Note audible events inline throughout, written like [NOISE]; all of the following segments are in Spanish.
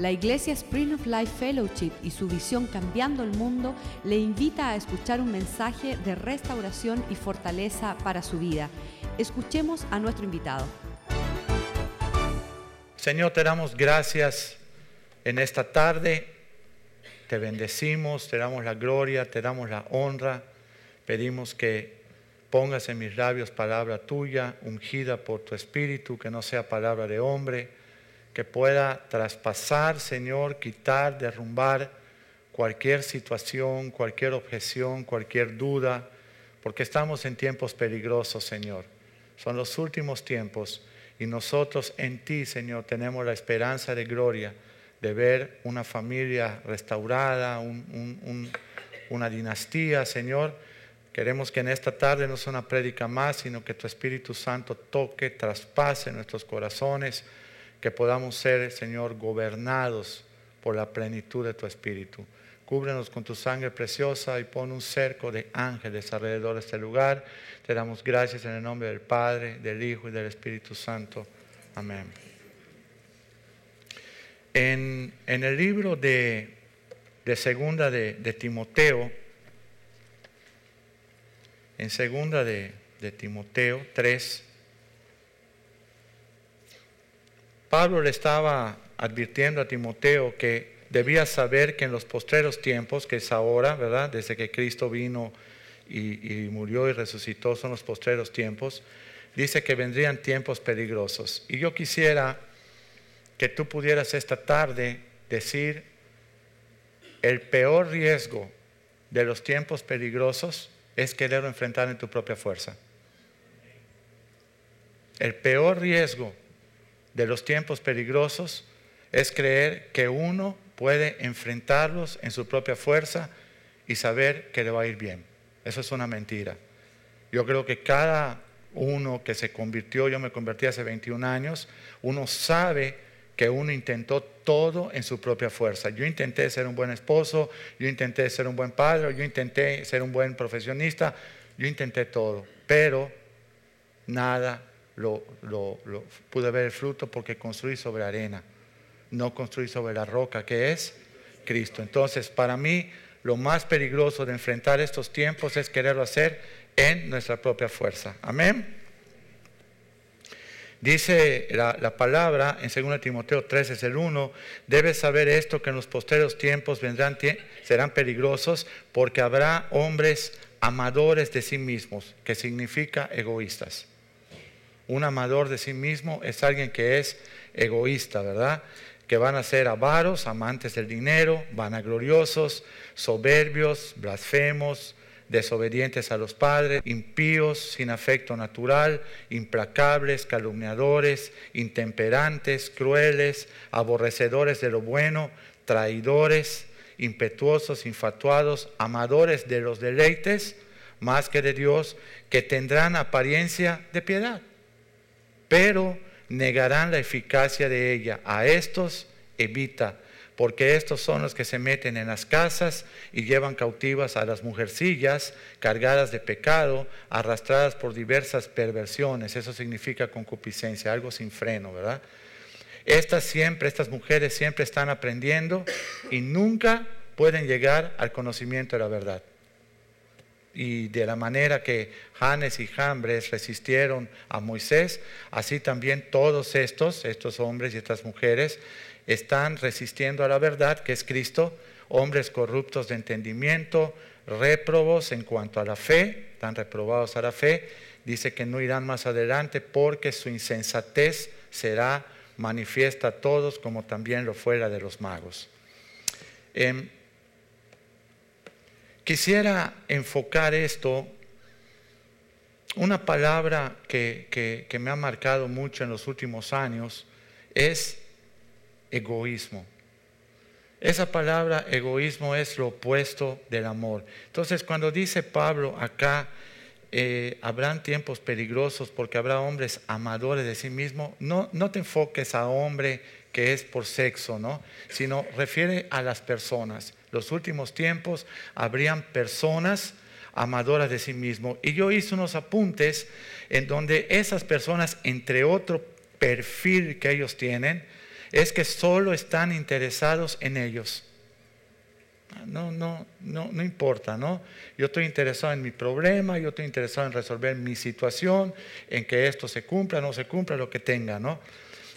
La Iglesia Spring of Life Fellowship y su visión Cambiando el Mundo le invita a escuchar un mensaje de restauración y fortaleza para su vida. Escuchemos a nuestro invitado. Señor, te damos gracias en esta tarde. Te bendecimos, te damos la gloria, te damos la honra. Pedimos que pongas en mis labios palabra tuya, ungida por tu espíritu, que no sea palabra de hombre que pueda traspasar, Señor, quitar, derrumbar cualquier situación, cualquier objeción, cualquier duda, porque estamos en tiempos peligrosos, Señor. Son los últimos tiempos y nosotros en ti, Señor, tenemos la esperanza de gloria de ver una familia restaurada, una dinastía, Señor. Queremos que en esta tarde no sea una prédica más, sino que tu Espíritu Santo toque, traspase nuestros corazones que podamos ser, Señor, gobernados por la plenitud de tu Espíritu. Cúbrenos con tu sangre preciosa y pon un cerco de ángeles alrededor de este lugar. Te damos gracias en el nombre del Padre, del Hijo y del Espíritu Santo. Amén. En, el libro de, segunda de, Timoteo, en segunda de, de Timoteo 3, Pablo le estaba advirtiendo a Timoteo que debía saber que en los postreros tiempos, que es ahora, ¿verdad? Desde que Cristo vino y, murió y resucitó, son los postreros tiempos, dice que vendrían tiempos peligrosos. Y yo quisiera que tú pudieras esta tarde decir, el peor riesgo de los tiempos peligrosos es querer enfrentar en tu propia fuerza. El peor riesgo de los tiempos peligrosos es creer que uno puede enfrentarlos en su propia fuerza y saber que le va a ir bien. Eso es una mentira. Yo creo que cada uno que se convirtió, yo me convertí hace 21 años, uno sabe que uno intentó todo en su propia fuerza. Yo intenté ser un buen esposo, yo intenté ser un buen padre, yo intenté ser un buen profesionista, yo intenté todo, pero nada lo, pude ver el fruto porque construí sobre arena, no construí sobre la roca que es Cristo. Entonces, para mí, lo más peligroso de enfrentar estos tiempos es quererlo hacer en nuestra propia fuerza. Amén. Dice la, palabra en 2 Timoteo 3, es el 1, debes saber esto, que en los posteros tiempos serán peligrosos porque habrá hombres amadores de sí mismos, que significa egoístas. Un amador de sí mismo es alguien que es egoísta, ¿verdad? Que van a ser avaros, amantes del dinero, vanagloriosos, soberbios, blasfemos, desobedientes a los padres, impíos, sin afecto natural, implacables, calumniadores, intemperantes, crueles, aborrecedores de lo bueno, traidores, impetuosos, infatuados, amadores de los deleites, más que de Dios, que tendrán apariencia de piedad pero negarán la eficacia de ella. A estos evita, porque estos son los que se meten en las casas y llevan cautivas a las mujercillas cargadas de pecado, arrastradas por diversas perversiones. Eso significa concupiscencia, algo sin freno, ¿verdad? Estas siempre, estas mujeres siempre están aprendiendo y nunca pueden llegar al conocimiento de la verdad y de la manera que Janes y Jambres resistieron a Moisés, así también todos estos, estos hombres y estas mujeres, están resistiendo a la verdad que es Cristo, hombres corruptos de entendimiento, réprobos en cuanto a la fe, están reprobados a la fe, dice que no irán más adelante porque su insensatez será manifiesta a todos como también lo fuera de los magos. Em, Quisiera enfocar esto, una palabra que, me ha marcado mucho en los últimos años es egoísmo. Esa palabra egoísmo es lo opuesto del amor. Entonces, cuando dice Pablo acá, eh, habrán tiempos peligrosos porque habrá hombres amadores de sí mismo, no, no te enfoques a hombre que es por sexo, ¿no? Sino refiere a las personas los últimos tiempos habrían personas amadoras de sí mismo. Y yo hice unos apuntes en donde esas personas, entre otro perfil que ellos tienen, es que solo están interesados en ellos. No, no, no, no importa, ¿no? Yo estoy interesado en mi problema, yo estoy interesado en resolver mi situación, en que esto se cumpla, no se cumpla, lo que tenga, ¿no?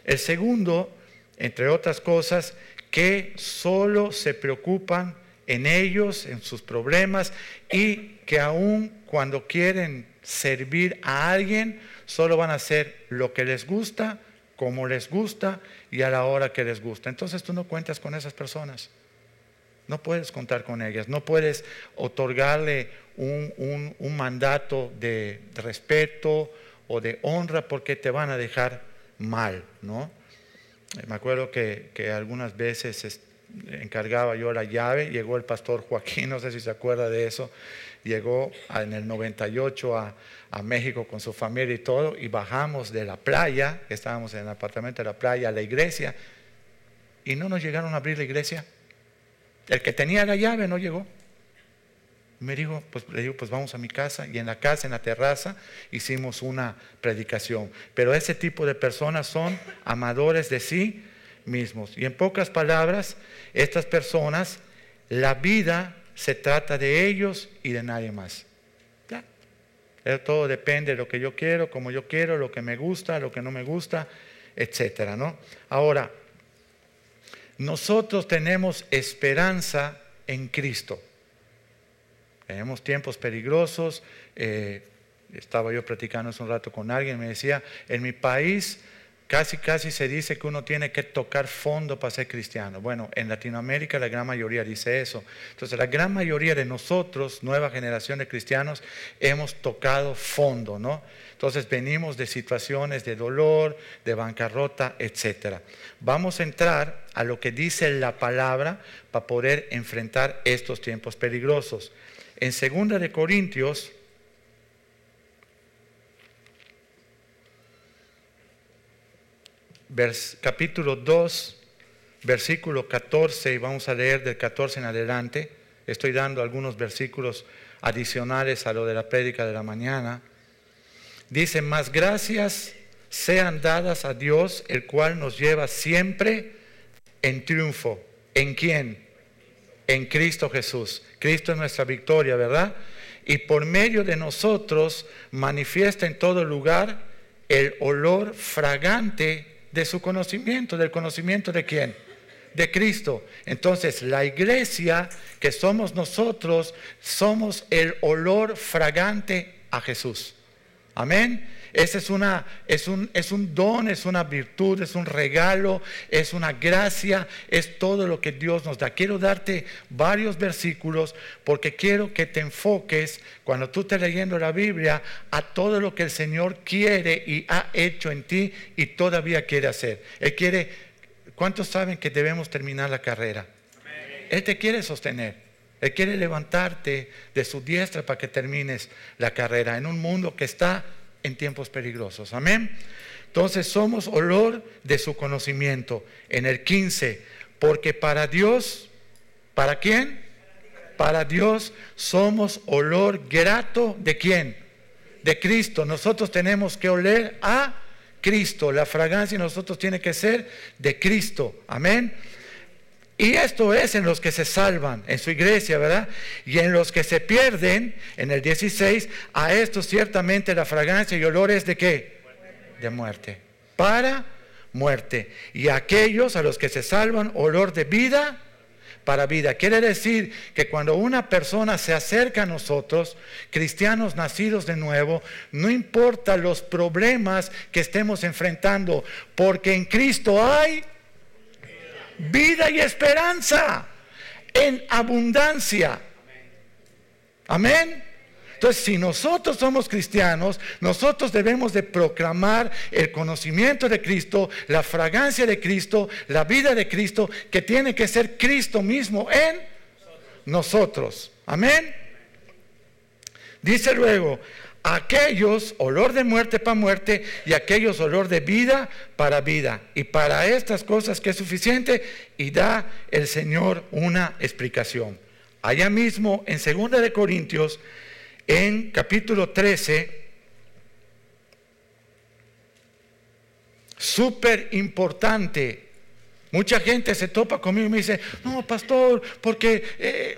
El segundo, entre otras cosas, que solo se preocupan en ellos, en sus problemas, y que aun cuando quieren servir a alguien, solo van a hacer lo que les gusta, como les gusta y a la hora que les gusta. Entonces tú no cuentas con esas personas. No puedes contar con ellas, no puedes otorgarle un, mandato de respeto o de honra porque te van a dejar mal, ¿no? Me acuerdo que, algunas veces encargaba yo la llave, llegó el pastor Joaquín, no sé si se acuerda de eso, llegó en el 98 a, a México con su familia y todo, y bajamos de la playa, estábamos en el apartamento de la playa, a la iglesia, y no nos llegaron a abrir la iglesia. El que tenía la llave no llegó. Me dijo, pues le digo, pues vamos a mi casa y en la casa, en la terraza, hicimos una predicación. Pero ese tipo de personas son amadores de sí mismos. Y en pocas palabras, estas personas, la vida se trata de ellos y de nadie más. Todo depende de lo que yo quiero, como yo quiero, lo que me gusta, lo que no me gusta, etcétera, ¿no? Ahora, nosotros tenemos esperanza en Cristo. Tenemos tiempos peligrosos. Eh, estaba yo platicando hace un rato con alguien, me decía, en mi país casi, casi se dice que uno tiene que tocar fondo para ser cristiano. Bueno, en Latinoamérica la gran mayoría dice eso. Entonces, la gran mayoría de nosotros, nueva generación de cristianos, hemos tocado fondo, ¿no? Entonces, venimos de situaciones de dolor, de bancarrota, etc. Vamos a entrar a lo que dice la palabra para poder enfrentar estos tiempos peligrosos. En 2 de Corintios capítulo 2, versículo 14, y vamos a leer del 14 en adelante. Estoy dando algunos versículos adicionales a lo de la prédica de la mañana. Dice, más gracias sean dadas a Dios, el cual nos lleva siempre en triunfo. ¿En quién? En Cristo Jesús. Cristo es nuestra victoria, ¿verdad? Y por medio de nosotros manifiesta en todo lugar el olor fragante de su conocimiento, del conocimiento de quién? De Cristo. Entonces, la iglesia que somos nosotros, somos el olor fragante a Jesús. Amén. Ese es, una, es, un, es un don, es una virtud, es un regalo, es una gracia, es todo lo que Dios nos da. Quiero darte varios versículos porque quiero que te enfoques cuando tú estés leyendo la Biblia a todo lo que el Señor quiere y ha hecho en ti y todavía quiere hacer. Él quiere, ¿cuántos saben que debemos terminar la carrera? Él te quiere sostener. Él quiere levantarte de su diestra para que termines la carrera en un mundo que está en tiempos peligrosos. Amén. Entonces somos olor de su conocimiento. En el 15, porque para Dios, ¿para quién? Para Dios somos olor grato de quién? De Cristo. Nosotros tenemos que oler a Cristo. La fragancia nosotros tiene que ser de Cristo. Amén. Y esto es en los que se salvan, en su iglesia, ¿verdad? Y en los que se pierden, en el 16, a estos ciertamente la fragancia y olor es de qué? De muerte. Para muerte. Y aquellos a los que se salvan, olor de vida para vida. Quiere decir que cuando una persona se acerca a nosotros, cristianos nacidos de nuevo, no importa los problemas que estemos enfrentando, porque en Cristo hay vida y esperanza en abundancia. Amén. Entonces, si nosotros somos cristianos, nosotros debemos de proclamar el conocimiento de Cristo, la fragancia de Cristo, la vida de Cristo, que tiene que ser Cristo mismo en nosotros. Amén. Dice luego, aquellos olor de muerte para muerte y aquellos olor de vida para vida. Y para estas cosas que es suficiente y da el Señor una explicación. Allá mismo en 2 de Corintios, en capítulo 13, súper importante Mucha gente se topa conmigo y me dice, no, pastor, porque... Eh,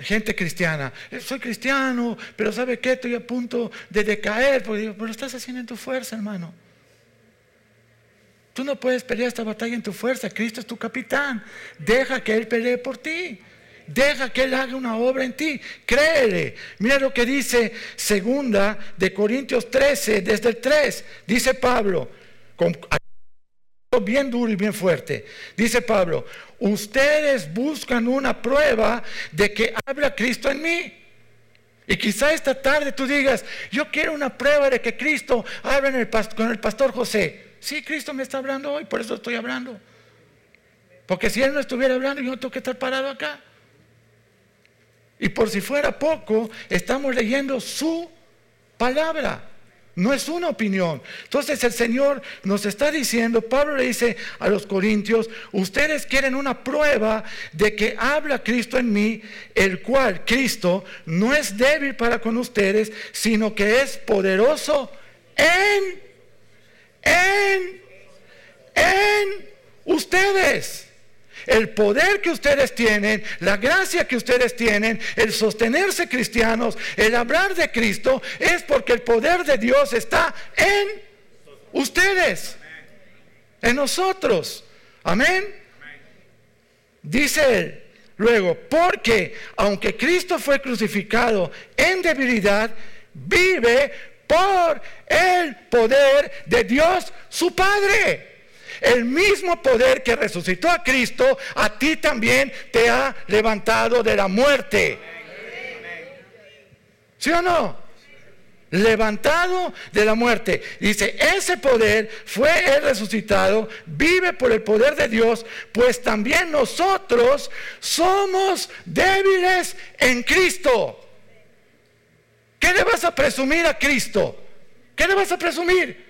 gente cristiana, eh, soy cristiano, pero ¿sabe qué? Estoy a punto de decaer. Porque digo, pero lo estás haciendo en tu fuerza, hermano. Tú no puedes pelear esta batalla en tu fuerza. Cristo es tu capitán. Deja que Él pelee por ti. Deja que Él haga una obra en ti. Créele. Mira lo que dice segunda de Corintios 13, desde el 3. Dice Pablo, bien duro y bien fuerte. Dice Pablo, ustedes buscan una prueba de que habla Cristo en mí. Y quizá esta tarde tú digas, yo quiero una prueba de que Cristo habla con el pastor José. Sí, Cristo me está hablando hoy, por eso estoy hablando. Porque si Él no estuviera hablando, yo tengo que estar parado acá. Y por si fuera poco, estamos leyendo su palabra. No es una opinión. Entonces el Señor nos está diciendo, Pablo le dice a los corintios, ustedes quieren una prueba de que habla Cristo en mí, el cual Cristo no es débil para con ustedes, sino que es poderoso en, en, en ustedes. El poder que ustedes tienen, la gracia que ustedes tienen, el sostenerse cristianos, el hablar de Cristo, es porque el poder de Dios está en ustedes, en nosotros. Amén. Dice él. Luego, porque aunque Cristo fue crucificado en debilidad, vive por el poder de Dios su Padre. El mismo poder que resucitó a Cristo, a ti también te ha levantado de la muerte. ¿Sí o no? levantado de la muerte. Dice, ese poder fue el resucitado, vive por el poder de Dios, pues también nosotros somos débiles en Cristo. ¿Qué le vas a presumir a Cristo? ¿Qué le vas a presumir?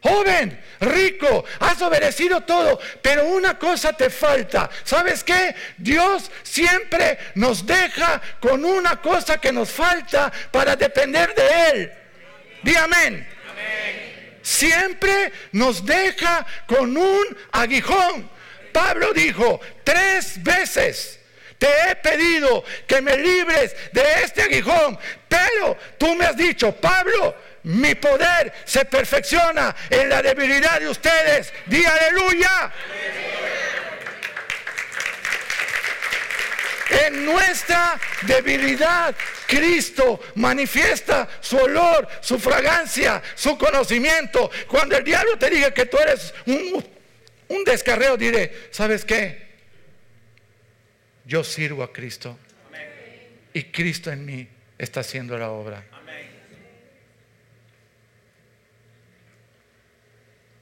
Joven, rico, has obedecido todo, pero una cosa te falta. ¿Sabes qué? Dios siempre nos deja con una cosa que nos falta para depender de Él. Di amén. Siempre nos deja con un aguijón. Pablo dijo tres veces, te he pedido que me libres de este aguijón, pero tú me has dicho, Pablo, mi poder se perfecciona en la debilidad de ustedes. Di aleluya. En nuestra debilidad, Cristo manifiesta su olor, su fragancia, su conocimiento. Cuando el diablo te diga que tú eres un, un descarreo, diré, ¿sabes qué? Yo sirvo a Cristo. Y Cristo en mí está haciendo la obra.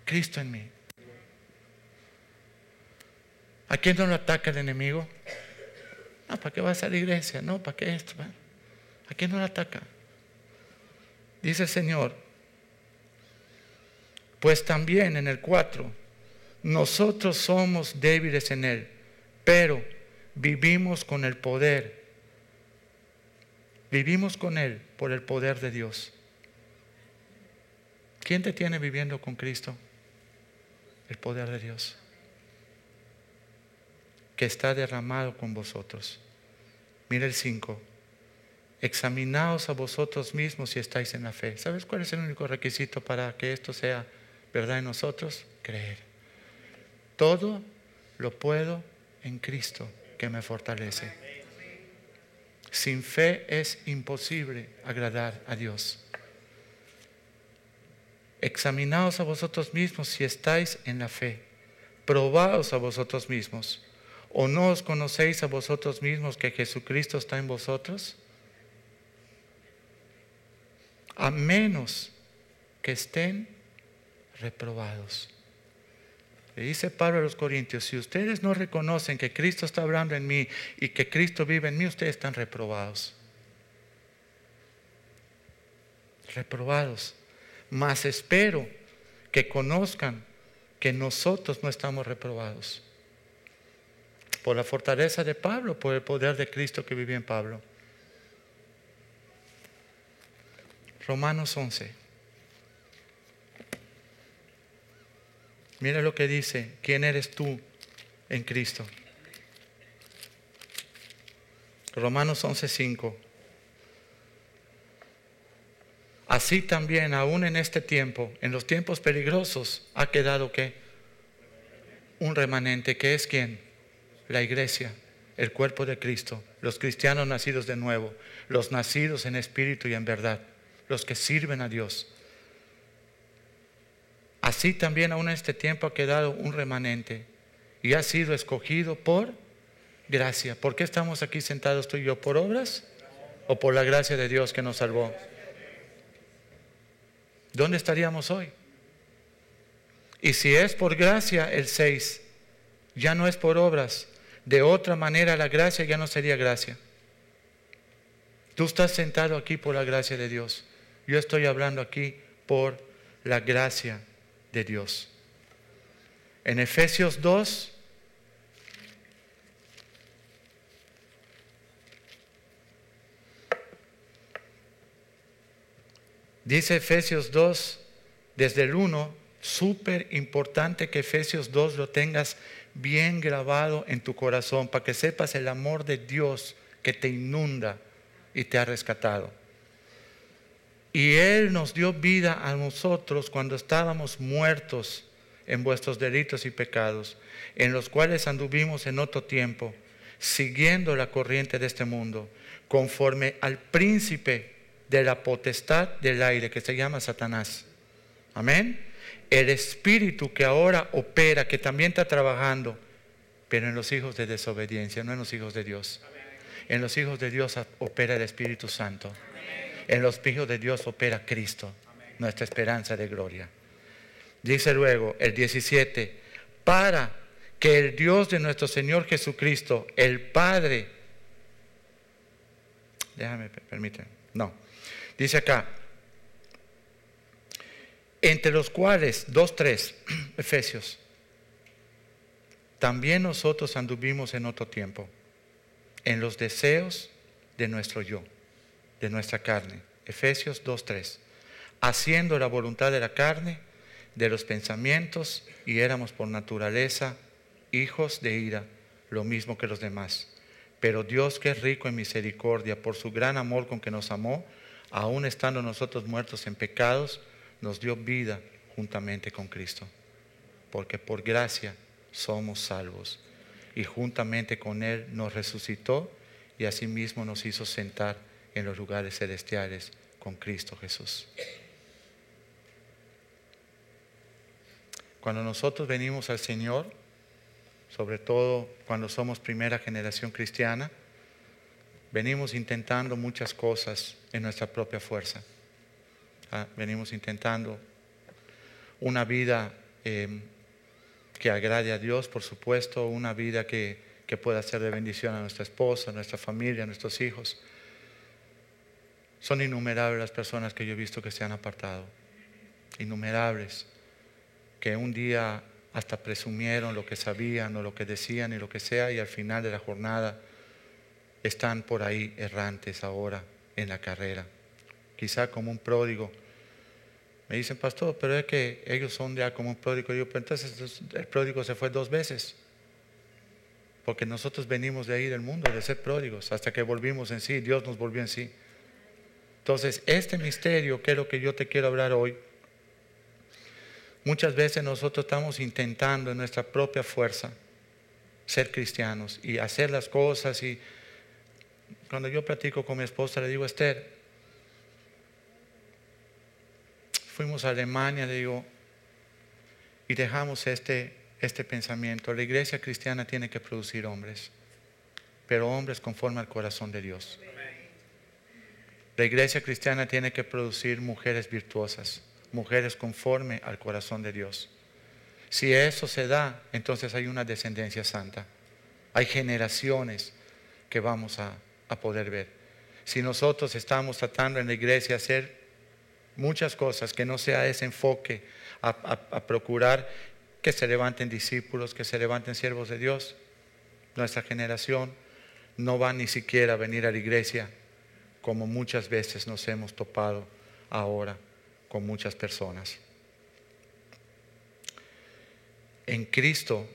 Cristo en mí. ¿A quién no lo ataca el enemigo? No, ¿para qué vas a la iglesia? No, ¿para qué esto? ¿A quién no lo ataca? Dice el Señor, pues también en el 4, nosotros somos débiles en Él, pero vivimos con el poder. Vivimos con Él por el poder de Dios. ¿Quién te tiene viviendo con Cristo? El poder de Dios que está derramado con vosotros. Mira el 5. Examinaos a vosotros mismos si estáis en la fe. ¿Sabes cuál es el único requisito para que esto sea verdad en nosotros? Creer. Todo lo puedo en Cristo que me fortalece. Sin fe es imposible agradar a Dios. Examinaos a vosotros mismos si estáis en la fe. Probaos a vosotros mismos. ¿O no os conocéis a vosotros mismos que Jesucristo está en vosotros? A menos que estén reprobados. Le dice Pablo a los Corintios, si ustedes no reconocen que Cristo está hablando en mí y que Cristo vive en mí, ustedes están reprobados. Reprobados. Mas espero que conozcan que nosotros no estamos reprobados. Por la fortaleza de Pablo, por el poder de Cristo que vive en Pablo. Romanos 11. Mira lo que dice, ¿quién eres tú en Cristo. Romanos 11:5. Así también, aún en este tiempo, en los tiempos peligrosos, ha quedado que un remanente, que es quien? La iglesia, el cuerpo de Cristo, los cristianos nacidos de nuevo, los nacidos en espíritu y en verdad, los que sirven a Dios. Así también aún en este tiempo ha quedado un remanente y ha sido escogido por gracia. ¿Por qué estamos aquí sentados tú y yo? ¿Por obras o por la gracia de Dios que nos salvó? ¿Dónde estaríamos hoy? Y si es por gracia, el 6, ya no es por obras. De otra manera la gracia ya no sería gracia. Tú estás sentado aquí por la gracia de Dios. Yo estoy hablando aquí por la gracia de Dios. En Efesios 2, Dice Efesios 2, desde el 1, súper importante que Efesios 2 lo tengas bien grabado en tu corazón para que sepas el amor de Dios que te inunda y te ha rescatado. Y Él nos dio vida a nosotros cuando estábamos muertos en vuestros delitos y pecados, en los cuales anduvimos en otro tiempo, siguiendo la corriente de este mundo, conforme al príncipe de la potestad del aire que se llama Satanás. Amén. El espíritu que ahora opera, que también está trabajando, pero en los hijos de desobediencia, no en los hijos de Dios. En los hijos de Dios opera el Espíritu Santo. En los hijos de Dios opera Cristo, nuestra esperanza de gloria. Dice luego el 17, para que el Dios de nuestro Señor Jesucristo, el Padre, déjame, permíteme, no, Dice acá, entre los cuales, dos, tres, [CLEARS THROAT] Efesios, también nosotros anduvimos en otro tiempo, en los deseos de nuestro yo, de nuestra carne. Efesios 2.3. Haciendo la voluntad de la carne, de los pensamientos, y éramos por naturaleza hijos de ira, lo mismo que los demás. Pero Dios que es rico en misericordia, por su gran amor con que nos amó, aún estando nosotros muertos en pecados, nos dio vida juntamente con Cristo. Porque por gracia somos salvos. Y juntamente con Él nos resucitó y asimismo nos hizo sentar en los lugares celestiales con Cristo Jesús. Cuando nosotros venimos al Señor, sobre todo cuando somos primera generación cristiana, venimos intentando muchas cosas en nuestra propia fuerza. Ah, venimos intentando una vida em, que agrade a Dios, por supuesto, una vida que, que pueda ser de bendición a nuestra esposa, a nuestra familia, a nuestros hijos. Son innumerables las personas que yo he visto que se han apartado. Innumerables. Que un día hasta presumieron lo que sabían o lo que decían y lo que sea y al final de la jornada están por ahí errantes ahora en la carrera, quizá como un pródigo. Me dicen, pastor, pero es que ellos son ya como un pródigo. Yo, pero entonces el pródigo se fue dos veces. Porque nosotros venimos de ahí del mundo, de ser pródigos, hasta que volvimos en sí, Dios nos volvió en sí. Entonces, este misterio, que es lo que yo te quiero hablar hoy, muchas veces nosotros estamos intentando en nuestra propia fuerza ser cristianos y hacer las cosas y cuando yo platico con mi esposa, le digo, Esther, fuimos a Alemania, le digo, y dejamos este, este pensamiento. La iglesia cristiana tiene que producir hombres, pero hombres conforme al corazón de Dios. La iglesia cristiana tiene que producir mujeres virtuosas, mujeres conforme al corazón de Dios. Si eso se da, entonces hay una descendencia santa. Hay generaciones que vamos a, a poder ver. Si nosotros estamos tratando en la iglesia hacer muchas cosas, que no sea ese enfoque a, procurar que se levanten discípulos, que se levanten siervos de Dios, nuestra generación no va ni siquiera a venir a la iglesia como muchas veces nos hemos topado ahora con muchas personas. En Cristo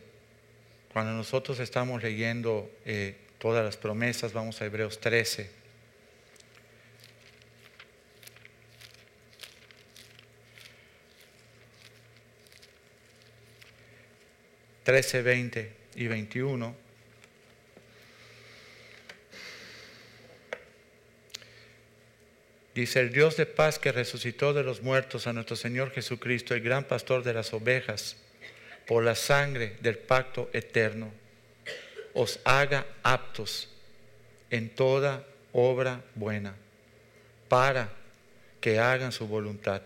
Cuando nosotros estamos leyendo eh, todas las promesas, vamos a Hebreos 13. Trece, veinte y veintiuno. Dice el Dios de paz que resucitó de los muertos a nuestro Señor Jesucristo, el gran pastor de las ovejas, por la sangre del pacto eterno, os haga aptos en toda obra buena, para que hagan su voluntad,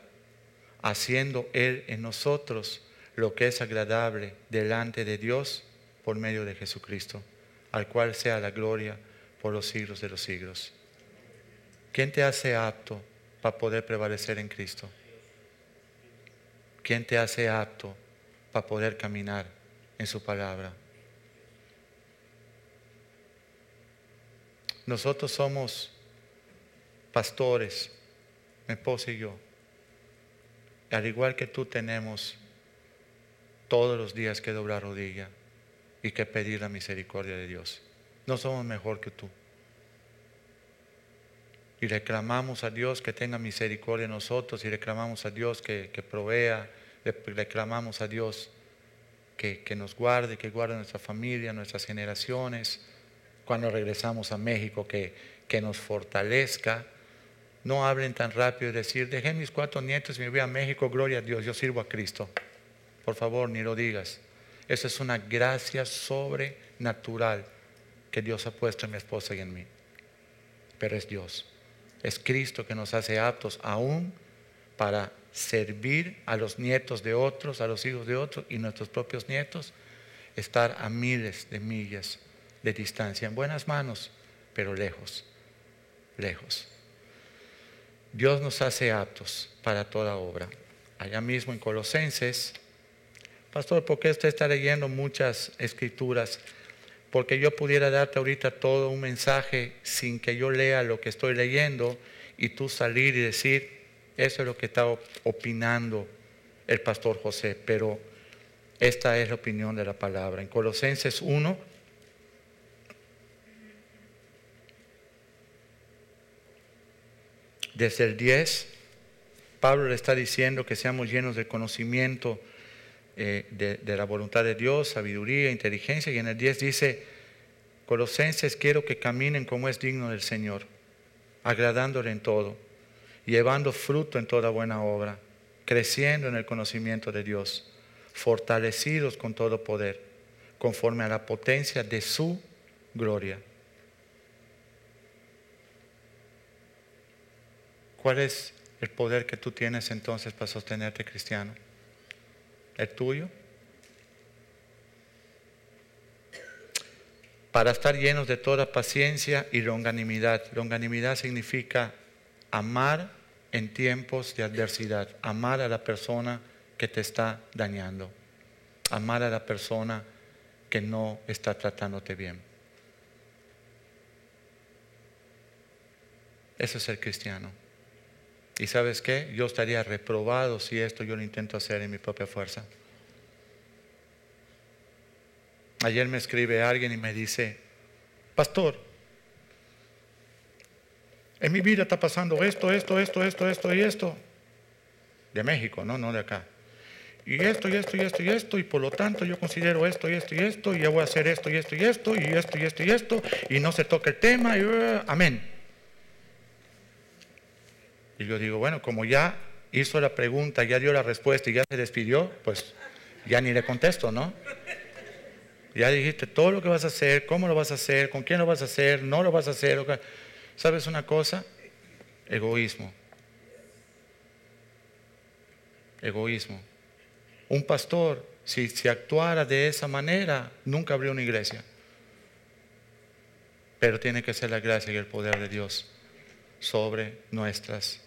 haciendo Él en nosotros lo que es agradable delante de Dios por medio de Jesucristo, al cual sea la gloria por los siglos de los siglos. ¿Quién te hace apto para poder prevalecer en Cristo? ¿Quién te hace apto para poder caminar en su palabra? Nosotros somos pastores, mi esposa y yo. Al igual que tú tenemos todos los días que doblar rodilla y que pedir la misericordia de Dios. No somos mejor que tú y reclamamos a Dios que tenga misericordia en nosotros y reclamamos a Dios que, provea, reclamamos a Dios que, que, nos guarde, que guarde nuestra familia, nuestras generaciones, cuando regresamos a México, que, que nos fortalezca. No hablen tan rápido y decir, dejé mis cuatro nietos y me voy a México, gloria a Dios, yo sirvo a Cristo. Por favor, ni lo digas. Esa es una gracia sobrenatural que Dios ha puesto en mi esposa y en mí. Pero es Dios. Es Cristo que nos hace aptos aún para servir a los nietos de otros, a los hijos de otros y nuestros propios nietos, estar a miles de millas de distancia, en buenas manos, pero lejos, lejos. Dios nos hace aptos para toda obra. Allá mismo en Colosenses, pastor, ¿por qué usted está leyendo muchas escrituras? porque yo pudiera darte ahorita todo un mensaje sin que yo lea lo que estoy leyendo y tú salir y decir, eso es lo que está opinando el pastor José, pero esta es la opinión de la palabra. En Colosenses 1, desde el 10, Pablo le está diciendo que seamos llenos de conocimiento eh, de, la voluntad de Dios, sabiduría, inteligencia. Y en el 10 dice, Colosenses, quiero que caminen como es digno del Señor, agradándole en todo, llevando fruto en toda buena obra, creciendo en el conocimiento de Dios, fortalecidos con todo poder, conforme a la potencia de su gloria. ¿Cuál es el poder que tú tienes entonces para sostenerte cristiano? ¿El tuyo? Para estar llenos de toda paciencia y longanimidad. Longanimidad significa amar en tiempos de adversidad, amar a la persona que te está dañando, amar a la persona que no está tratándote bien. Eso es el cristiano. Y sabes qué? Yo estaría reprobado si esto yo lo intento hacer en mi propia fuerza. Ayer me escribe alguien y me dice, pastor, en mi vida está pasando esto, esto, esto, esto, esto y esto. De México, no, no de acá. Y esto, y esto, y esto, y esto, y por lo tanto yo considero esto, y esto, y esto, y ya voy a hacer esto, y esto, y esto, y esto, y esto, y esto, y no se toca el tema, y uh, amén. Y yo digo, bueno, como ya hizo la pregunta, ya dio la respuesta y ya se despidió, pues ya ni le contesto, ¿no? Ya dijiste todo lo que vas a hacer, cómo lo vas a hacer, con quién lo vas a hacer, no lo vas a hacer. ¿Sabes una cosa? Egoísmo. Egoísmo. Un pastor, si, si actuara de esa manera, nunca abrió una iglesia. Pero tiene que ser la gracia y el poder de Dios sobre nuestras vidas.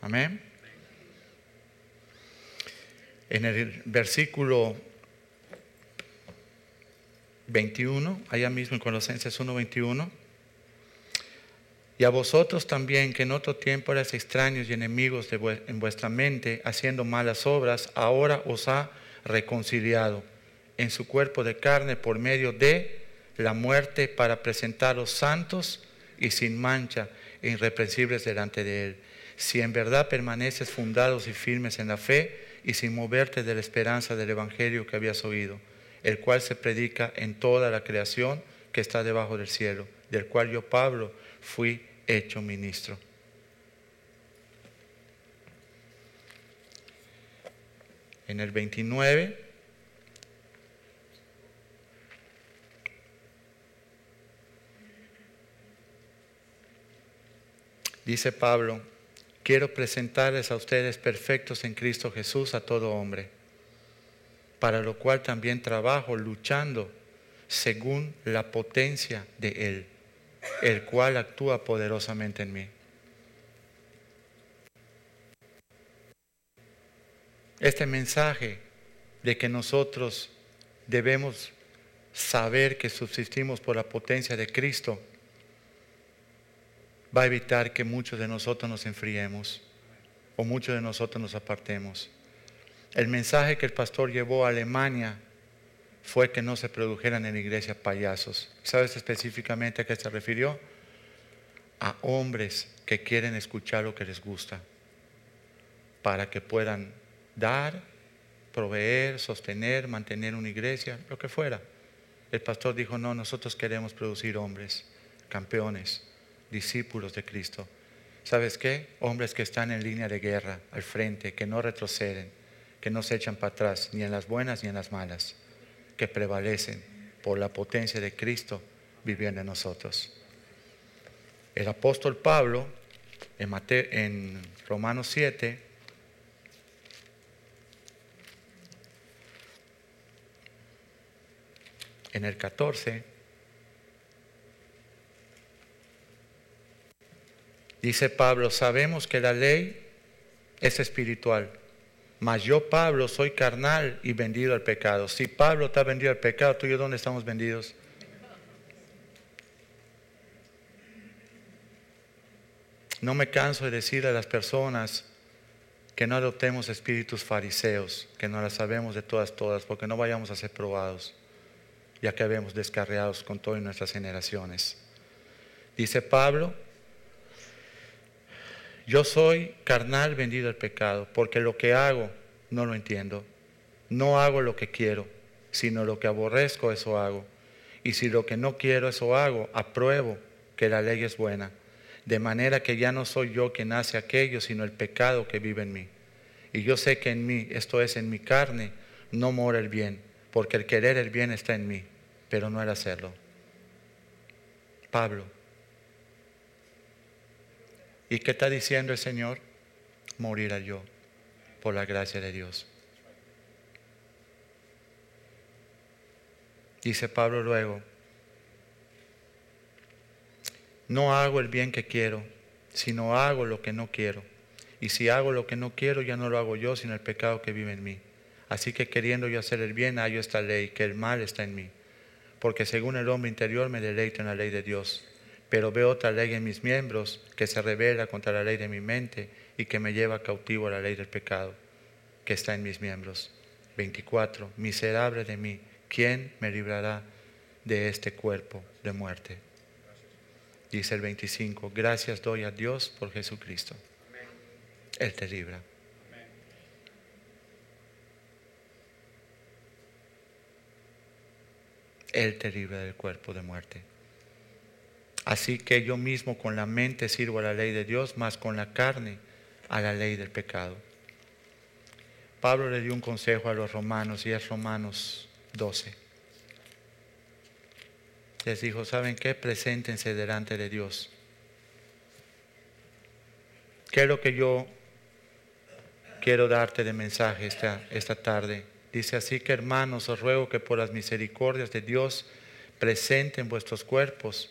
Amén. En el versículo 21, allá mismo en Colosenses 1:21. Y a vosotros también, que en otro tiempo eras extraños y enemigos en vuestra mente, haciendo malas obras, ahora os ha reconciliado en su cuerpo de carne por medio de la muerte para presentarlos santos y sin mancha irreprensibles delante de Él. Si en verdad permaneces fundados y firmes en la fe y sin moverte de la esperanza del Evangelio que habías oído, el cual se predica en toda la creación que está debajo del cielo, del cual yo, Pablo, fui hecho ministro. En el 29 dice Pablo, quiero presentarles a ustedes perfectos en Cristo Jesús a todo hombre, para lo cual también trabajo luchando según la potencia de Él, el cual actúa poderosamente en mí. Este mensaje de que nosotros debemos saber que subsistimos por la potencia de Cristo va a evitar que muchos de nosotros nos enfriemos o muchos de nosotros nos apartemos. El mensaje que el pastor llevó a Alemania fue que no se produjeran en la iglesia payasos. ¿Sabes específicamente a qué se refirió? A hombres que quieren escuchar lo que les gusta para que puedan dar, proveer, sostener, mantener una iglesia, lo que fuera. El pastor dijo, no, nosotros queremos producir hombres, campeones, discípulos de Cristo. ¿Sabes qué? Hombres que están en línea de guerra, al frente, que no retroceden, que no se echan para atrás, ni en las buenas ni en las malas que prevalecen por la potencia de Cristo viviendo en nosotros. El apóstol Pablo en, en Romanos 7 en el 14 dice Pablo, sabemos que la ley es espiritual mas yo, Pablo, soy carnal y vendido al pecado. Si Pablo está vendido al pecado, tú y yo, ¿dónde estamos vendidos? No me canso de decir a las personas que no adoptemos espíritus fariseos, que no las sabemos de todas, todas, porque no vayamos a ser probados, ya que habemos descarriados con todas nuestras generaciones. Dice Pablo, yo soy carnal vendido al pecado, porque lo que hago no lo entiendo. No hago lo que quiero, sino lo que aborrezco, eso hago. Y si lo que no quiero, eso hago, apruebo que la ley es buena. De manera que ya no soy yo quien hace aquello, sino el pecado que vive en mí. Y yo sé que en mí, esto es en mi carne, no mora el bien, porque el querer el bien está en mí, pero no el hacerlo. Pablo ¿Y qué está diciendo el Señor? Morir a yo por la gracia de Dios. Dice Pablo luego, no hago el bien que quiero, sino hago lo que no quiero. Y si hago lo que no quiero, ya no lo hago yo, sino el pecado que vive en mí. Así que queriendo yo hacer el bien, hallo esta ley, que el mal está en mí. Porque según el hombre interior me deleito en la ley de Dios pero veo otra ley en mis miembros que se revela contra la ley de mi mente y que me lleva cautivo a la ley del pecado que está en mis miembros. 24. Miserable de mí, ¿quién me librará de este cuerpo de muerte? Dice el 25. Gracias doy a Dios por Jesucristo. Él te libra. Él te libra del cuerpo de muerte. Así que yo mismo con la mente sirvo a la ley de Dios, más con la carne a la ley del pecado. Pablo le dio un consejo a los romanos y es Romanos 12. Les dijo, ¿saben qué? Preséntense delante de Dios. ¿Qué es lo que yo quiero darte de mensaje esta, esta tarde? Dice así que hermanos, os ruego que por las misericordias de Dios presenten vuestros cuerpos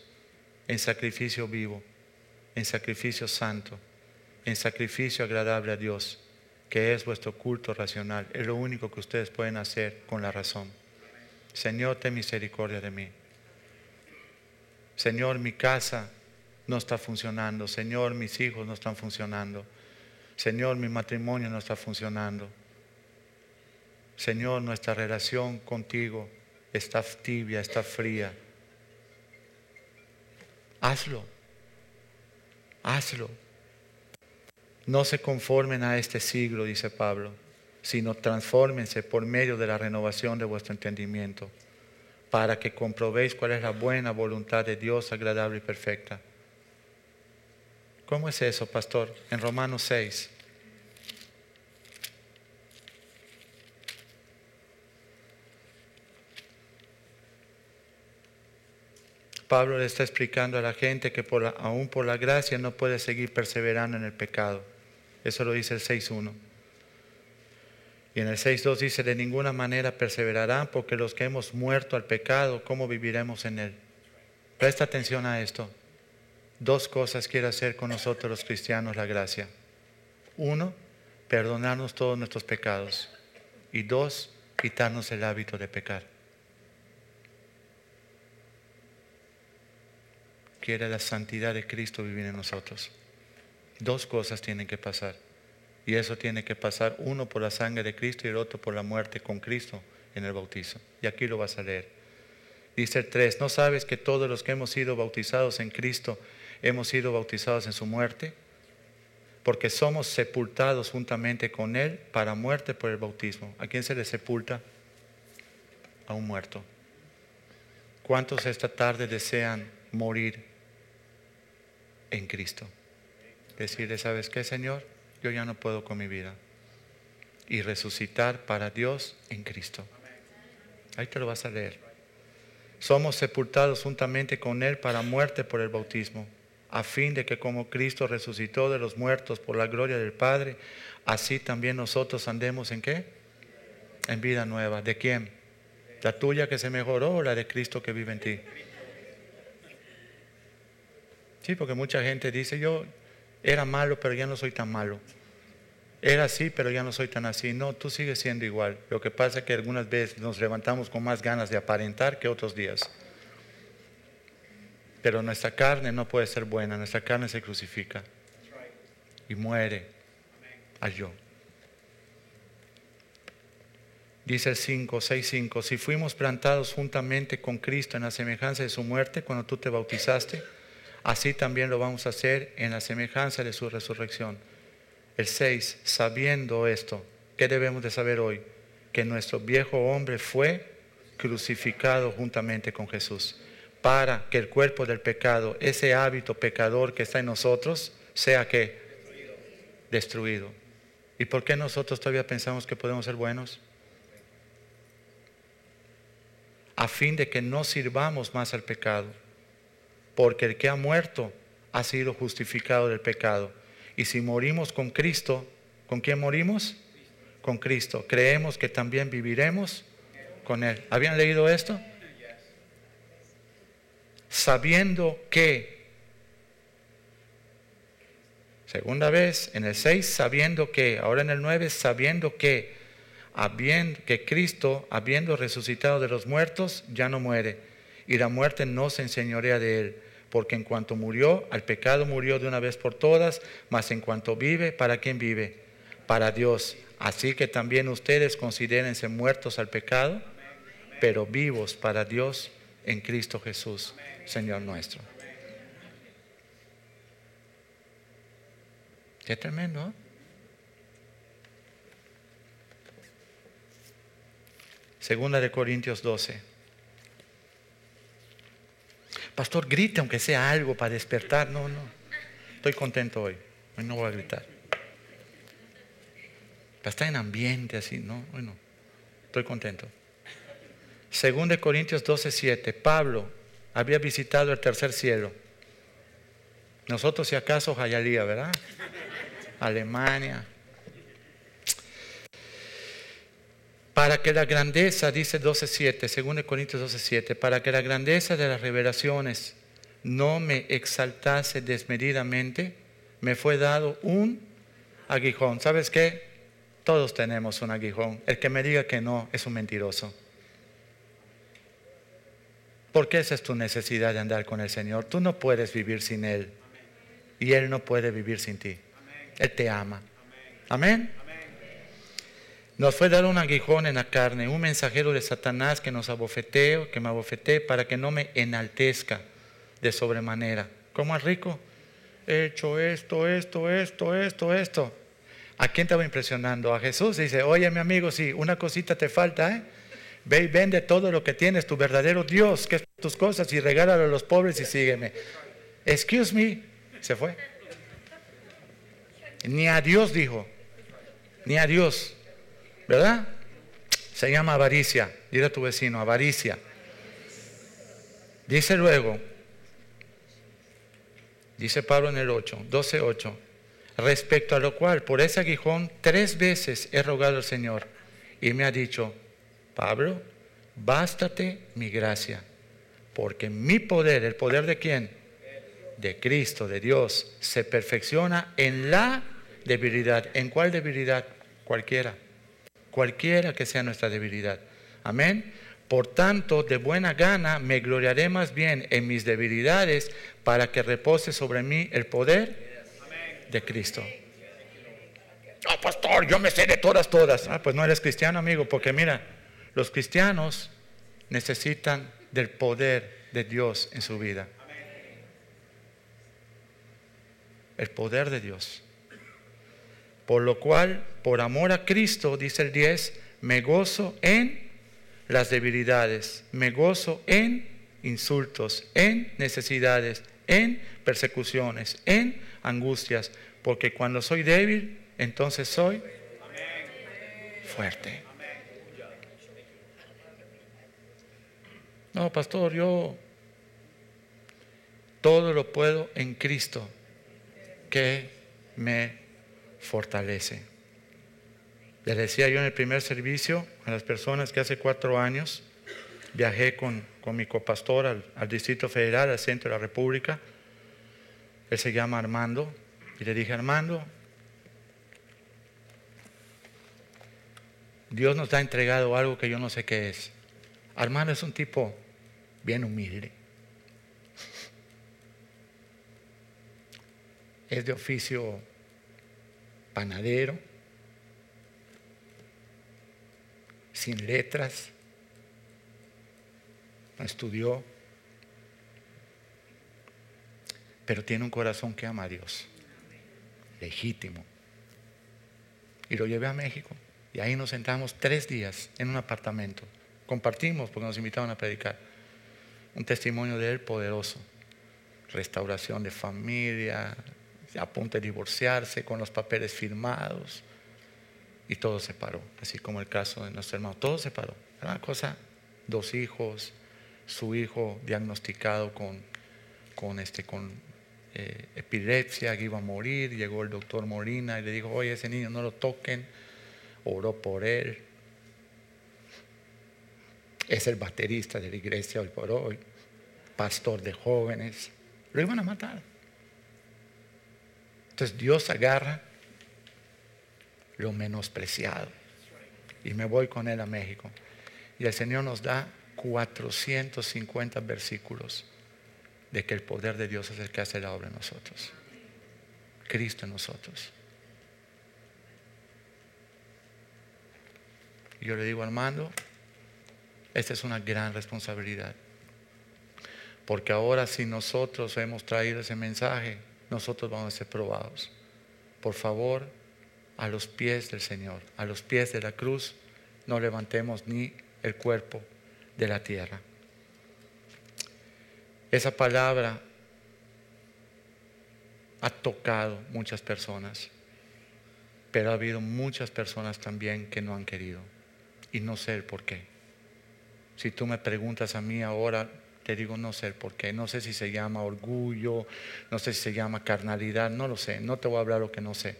en sacrificio vivo, en sacrificio santo, en sacrificio agradable a Dios, que es vuestro culto racional. Es lo único que ustedes pueden hacer con la razón. Señor, ten misericordia de mí. Señor, mi casa no está funcionando. Señor, mis hijos no están funcionando. Señor, mi matrimonio no está funcionando. Señor, nuestra relación contigo está tibia, está fría. Hazlo. Hazlo. No se conformen a este siglo, dice Pablo, sino transfórmense por medio de la renovación de vuestro entendimiento, para que comprobéis cuál es la buena voluntad de Dios, agradable y perfecta. ¿Cómo es eso, pastor? En Romanos 6. Pablo le está explicando a la gente que por aún por la gracia no puede seguir perseverando en el pecado. Eso lo dice el 6.1. Y en el 6.2 dice, de ninguna manera perseverarán porque los que hemos muerto al pecado, ¿cómo viviremos en él? Presta atención a esto. Dos cosas quiere hacer con nosotros los cristianos la gracia. Uno, perdonarnos todos nuestros pecados. Y dos, quitarnos el hábito de pecar. Quiere la santidad de Cristo vivir en nosotros. Dos cosas tienen que pasar. Y eso tiene que pasar uno por la sangre de Cristo y el otro por la muerte con Cristo en el bautizo. Y aquí lo vas a leer. Dice el 3, ¿no sabes que todos los que hemos sido bautizados en Cristo hemos sido bautizados en su muerte? Porque somos sepultados juntamente con Él para muerte por el bautismo. ¿A quién se le sepulta? A un muerto. ¿Cuántos esta tarde desean morir en Cristo. Decirle, ¿sabes qué, Señor? Yo ya no puedo con mi vida. Y resucitar para Dios en Cristo. Ahí te lo vas a leer. Somos sepultados juntamente con Él para muerte por el bautismo, a fin de que como Cristo resucitó de los muertos por la gloria del Padre, así también nosotros andemos en qué? En vida nueva. ¿De quién? ¿La tuya que se mejoró o la de Cristo que vive en ti? Sí, porque mucha gente dice, yo era malo, pero ya no soy tan malo. Era así, pero ya no soy tan así. No, tú sigues siendo igual. Lo que pasa es que algunas veces nos levantamos con más ganas de aparentar que otros días. Pero nuestra carne no puede ser buena, nuestra carne se crucifica y muere a yo. Dice el 5, 6, 5, si fuimos plantados juntamente con Cristo en la semejanza de su muerte cuando tú te bautizaste, así también lo vamos a hacer en la semejanza de su resurrección. El 6, sabiendo esto, ¿qué debemos de saber hoy? Que nuestro viejo hombre fue crucificado juntamente con Jesús, para que el cuerpo del pecado, ese hábito pecador que está en nosotros, sea que destruido. ¿Y por qué nosotros todavía pensamos que podemos ser buenos? A fin de que no sirvamos más al pecado porque el que ha muerto ha sido justificado del pecado. Y si morimos con Cristo, ¿con quién morimos? Con Cristo. Creemos que también viviremos con Él. ¿Habían leído esto? Sabiendo que, segunda vez, en el 6, sabiendo que, ahora en el 9, sabiendo que, que Cristo, habiendo resucitado de los muertos, ya no muere y la muerte no se enseñorea de él, porque en cuanto murió, al pecado murió de una vez por todas, mas en cuanto vive, ¿para quién vive? Para Dios. Así que también ustedes considérense muertos al pecado, pero vivos para Dios en Cristo Jesús, Señor nuestro. Qué tremendo. ¿eh? Segunda de Corintios 12. Pastor, grite aunque sea algo para despertar. No, no. Estoy contento hoy. Hoy no voy a gritar. Para estar en ambiente así, no, bueno, estoy contento. Según de Corintios 12, 7, Pablo había visitado el tercer cielo. Nosotros si acaso Jayalía, ¿verdad? Alemania, Para que la grandeza, dice 12.7, según Corintios 12.7, para que la grandeza de las revelaciones no me exaltase desmedidamente, me fue dado un aguijón. ¿Sabes qué? Todos tenemos un aguijón. El que me diga que no es un mentiroso. Porque esa es tu necesidad de andar con el Señor. Tú no puedes vivir sin Él. Y Él no puede vivir sin ti. Él te ama. Amén. Nos fue dado un aguijón en la carne, un mensajero de Satanás que nos abofetee, que me abofetee para que no me enaltezca de sobremanera. ¿Cómo es rico? He hecho esto, esto, esto, esto, esto. ¿A quién estaba impresionando? A Jesús. Dice, oye mi amigo, si una cosita te falta, ¿eh? Ve y vende todo lo que tienes, tu verdadero Dios, que es tus cosas, y regálalo a los pobres y sígueme. Excuse me. Se fue. Ni a Dios dijo. Ni a Dios. ¿Verdad? Se llama avaricia. Dile a tu vecino, avaricia. Dice luego, dice Pablo en el 8, 12, 8, respecto a lo cual, por ese aguijón, tres veces he rogado al Señor y me ha dicho, Pablo, bástate mi gracia, porque mi poder, el poder de quién? De Cristo, de Dios, se perfecciona en la debilidad. ¿En cuál debilidad? Cualquiera. Cualquiera que sea nuestra debilidad. Amén. Por tanto, de buena gana me gloriaré más bien en mis debilidades para que repose sobre mí el poder de Cristo. Ah, pastor, yo me sé de todas, todas. Ah, pues no eres cristiano, amigo, porque mira, los cristianos necesitan del poder de Dios en su vida. El poder de Dios. Por lo cual, por amor a Cristo, dice el 10, me gozo en las debilidades, me gozo en insultos, en necesidades, en persecuciones, en angustias, porque cuando soy débil, entonces soy fuerte. No, pastor, yo todo lo puedo en Cristo que me fortalece. Le decía yo en el primer servicio a las personas que hace cuatro años viajé con, mi copastor al, al Distrito Federal, al centro de la República. Él se llama Armando. Y le dije, Armando, Dios nos ha entregado algo que yo no sé qué es. Armando es un tipo bien humilde. Es de oficio panadero, sin letras, no estudió, pero tiene un corazón que ama a Dios, legítimo. Y lo llevé a México y ahí nos sentamos tres días en un apartamento. Compartimos porque nos invitaban a predicar. Un testimonio de él poderoso. Restauración de familia, a punto de divorciarse con los papeles firmados. Y todo se paró, así como el caso de nuestro hermano. Todo se paró. Era una cosa, dos hijos, su hijo diagnosticado con, con, este, con eh, epilepsia, que iba a morir. Llegó el doctor Molina y le dijo, oye, ese niño no lo toquen. Oró por él. Es el baterista de la iglesia hoy por hoy, pastor de jóvenes. Lo iban a matar. Dios agarra lo menospreciado. Y me voy con él a México. Y el Señor nos da 450 versículos de que el poder de Dios es el que hace la obra en nosotros. Cristo en nosotros. Yo le digo, Armando, esta es una gran responsabilidad. Porque ahora si nosotros hemos traído ese mensaje, nosotros vamos a ser probados. Por favor, a los pies del Señor, a los pies de la cruz, no levantemos ni el cuerpo de la tierra. Esa palabra ha tocado muchas personas, pero ha habido muchas personas también que no han querido y no sé el por qué. Si tú me preguntas a mí ahora, te digo no sé por qué. No sé si se llama orgullo, no sé si se llama carnalidad, no lo sé. No te voy a hablar lo que no sé.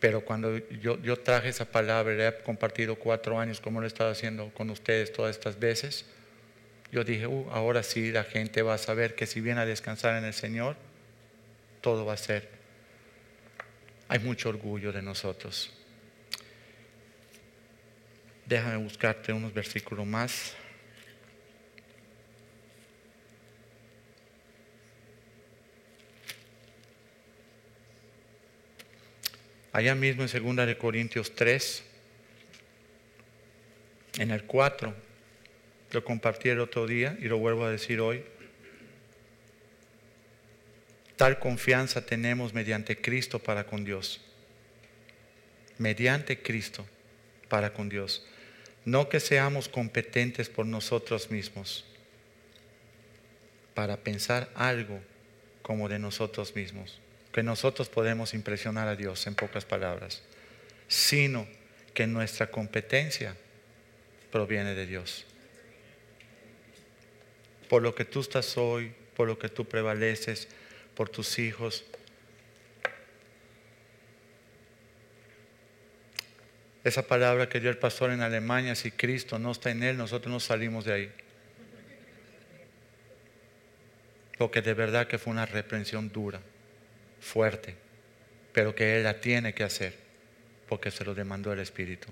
Pero cuando yo, yo traje esa palabra, le he compartido cuatro años como lo he estado haciendo con ustedes todas estas veces, yo dije, uh, ahora sí la gente va a saber que si viene a descansar en el Señor, todo va a ser. Hay mucho orgullo de nosotros. Déjame buscarte unos versículos más. Allá mismo en 2 de Corintios 3, En el 4, lo compartí el otro día y lo vuelvo a decir hoy. Tal confianza tenemos mediante Cristo para con Dios. Mediante Cristo para con Dios. No que seamos competentes por nosotros mismos para pensar algo como de nosotros mismos, que nosotros podemos impresionar a Dios en pocas palabras, sino que nuestra competencia proviene de Dios. Por lo que tú estás hoy, por lo que tú prevaleces, por tus hijos. Esa palabra que dio el pastor en Alemania, si Cristo no está en él, nosotros no salimos de ahí. Porque de verdad que fue una reprensión dura, fuerte, pero que él la tiene que hacer, porque se lo demandó el Espíritu.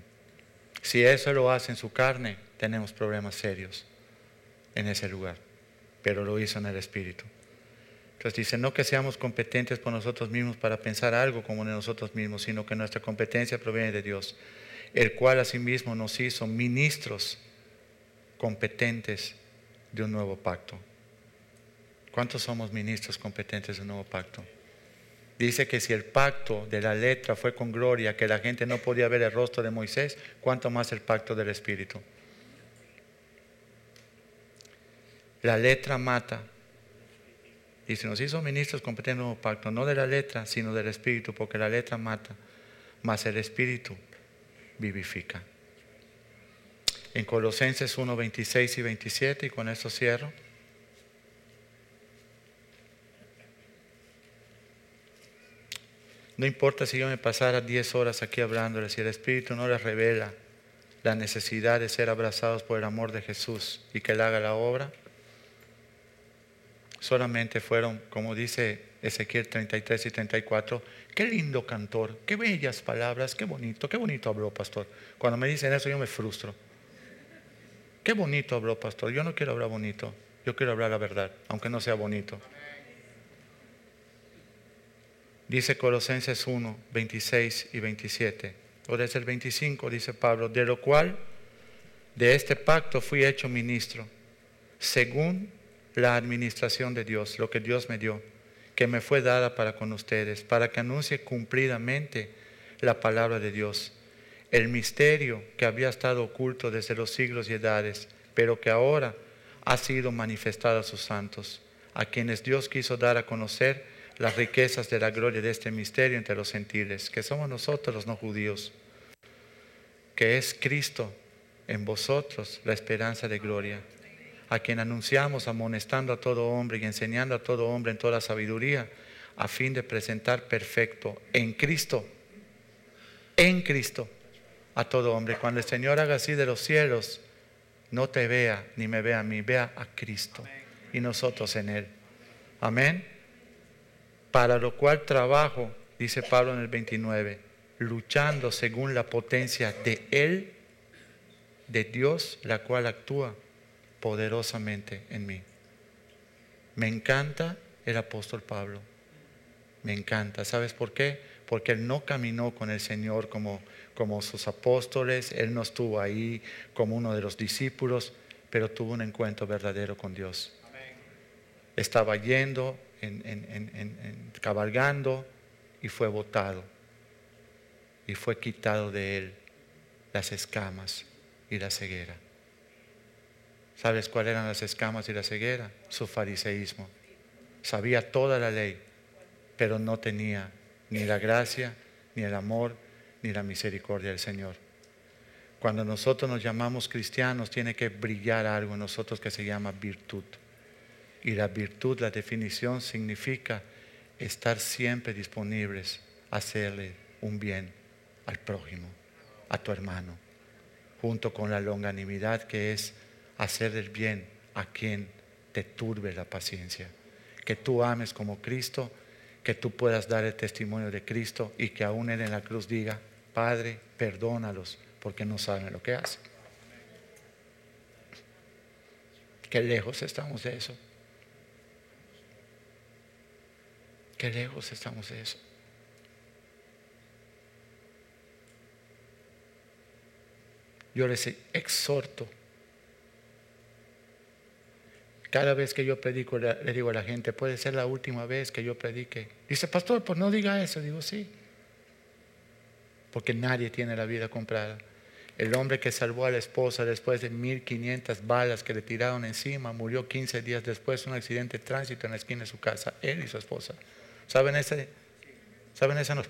Si eso lo hace en su carne, tenemos problemas serios en ese lugar, pero lo hizo en el Espíritu. Entonces dice, no que seamos competentes por nosotros mismos para pensar algo como de nosotros mismos, sino que nuestra competencia proviene de Dios, el cual asimismo nos hizo ministros competentes de un nuevo pacto. ¿Cuántos somos ministros competentes de un nuevo pacto? Dice que si el pacto de la letra fue con gloria, que la gente no podía ver el rostro de Moisés, ¿cuánto más el pacto del Espíritu? La letra mata. Y se nos hizo ministros competentes de un nuevo pacto, no de la letra, sino del Espíritu, porque la letra mata, mas el Espíritu vivifica. En Colosenses 1, 26 y 27, y con esto cierro. No importa si yo me pasara 10 horas aquí hablándoles, si el Espíritu no les revela la necesidad de ser abrazados por el amor de Jesús y que Él haga la obra, solamente fueron, como dice Ezequiel 33 y 34, qué lindo cantor, qué bellas palabras, qué bonito, qué bonito habló, pastor. Cuando me dicen eso yo me frustro. Qué bonito habló, pastor. Yo no quiero hablar bonito, yo quiero hablar la verdad, aunque no sea bonito. Dice Colosenses 1, 26 y 27. O desde el 25 dice Pablo, de lo cual de este pacto fui hecho ministro, según la administración de Dios, lo que Dios me dio, que me fue dada para con ustedes, para que anuncie cumplidamente la palabra de Dios, el misterio que había estado oculto desde los siglos y edades, pero que ahora ha sido manifestado a sus santos, a quienes Dios quiso dar a conocer las riquezas de la gloria de este misterio entre los gentiles, que somos nosotros los no judíos, que es Cristo en vosotros la esperanza de gloria, a quien anunciamos amonestando a todo hombre y enseñando a todo hombre en toda sabiduría, a fin de presentar perfecto en Cristo, en Cristo, a todo hombre. Cuando el Señor haga así de los cielos, no te vea ni me vea a mí, vea a Cristo y nosotros en Él. Amén para lo cual trabajo, dice Pablo en el 29, luchando según la potencia de Él, de Dios, la cual actúa poderosamente en mí. Me encanta el apóstol Pablo. Me encanta. ¿Sabes por qué? Porque él no caminó con el Señor como, como sus apóstoles, él no estuvo ahí como uno de los discípulos, pero tuvo un encuentro verdadero con Dios. Estaba yendo cabalgando y fue botado. Y fue quitado de él las escamas y la ceguera. ¿Sabes cuáles eran las escamas y la ceguera? Su fariseísmo. Sabía toda la ley, pero no tenía ni la gracia, ni el amor, ni la misericordia del Señor. Cuando nosotros nos llamamos cristianos, tiene que brillar algo en nosotros que se llama virtud. Y la virtud, la definición significa estar siempre disponibles a hacerle un bien al prójimo, a tu hermano, junto con la longanimidad que es hacer el bien a quien te turbe la paciencia. Que tú ames como Cristo, que tú puedas dar el testimonio de Cristo y que aún Él en la cruz diga, Padre, perdónalos porque no saben lo que hacen. Qué lejos estamos de eso. Qué lejos estamos de eso. yo les exhorto. Cada vez que yo predico, le digo a la gente, puede ser la última vez que yo predique. Dice, pastor, pues no diga eso. Digo, sí. Porque nadie tiene la vida comprada. El hombre que salvó a la esposa después de 1500 balas que le tiraron encima murió 15 días después de un accidente de tránsito en la esquina de su casa, él y su esposa. ¿Saben, ¿saben esa,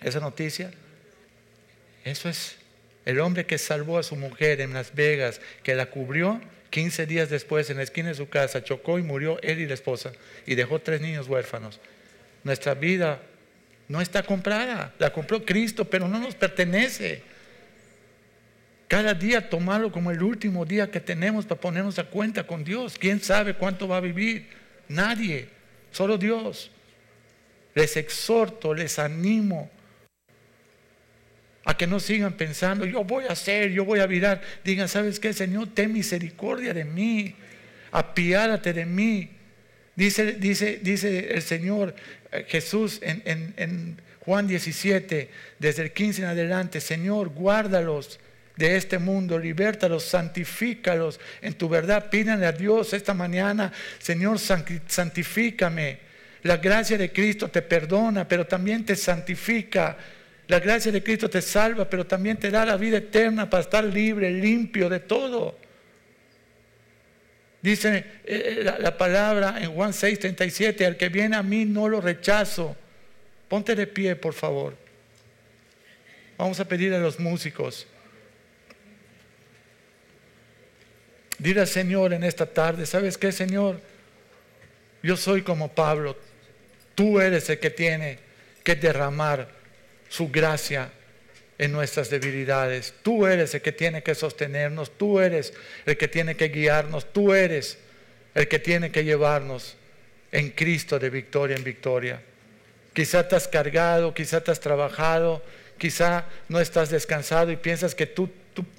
esa noticia? Eso es el hombre que salvó a su mujer en Las Vegas, que la cubrió 15 días después en la esquina de su casa, chocó y murió él y la esposa y dejó tres niños huérfanos. Nuestra vida no está comprada, la compró Cristo, pero no nos pertenece. Cada día tomarlo como el último día que tenemos para ponernos a cuenta con Dios. ¿Quién sabe cuánto va a vivir? Nadie, solo Dios. Les exhorto, les animo a que no sigan pensando, yo voy a hacer, yo voy a virar. Digan, ¿sabes qué, Señor? Ten misericordia de mí, apiádate de mí. Dice, dice, dice el Señor eh, Jesús en, Juan 17, desde el 15 en adelante, Señor, guárdalos de este mundo, libértalos, santifícalos en tu verdad. Pídanle a Dios esta mañana, Señor, santifícame. La gracia de Cristo te perdona, pero también te santifica. La gracia de Cristo te salva, pero también te da la vida eterna para estar libre, limpio de todo. Dice eh, eh, la, la, palabra en Juan 6, 37, al que viene a mí no lo rechazo. Ponte de pie, por favor. Vamos a pedir a los músicos. Dile al Señor en esta tarde, ¿sabes qué, Señor? Yo soy como Pablo. Tú eres el que tiene que derramar su gracia en nuestras debilidades. Tú eres el que tiene que sostenernos. Tú eres el que tiene que guiarnos. Tú eres el que tiene que llevarnos en Cristo de victoria en victoria. Quizá te has cargado, quizá te has trabajado, quizá no estás descansado y piensas que tú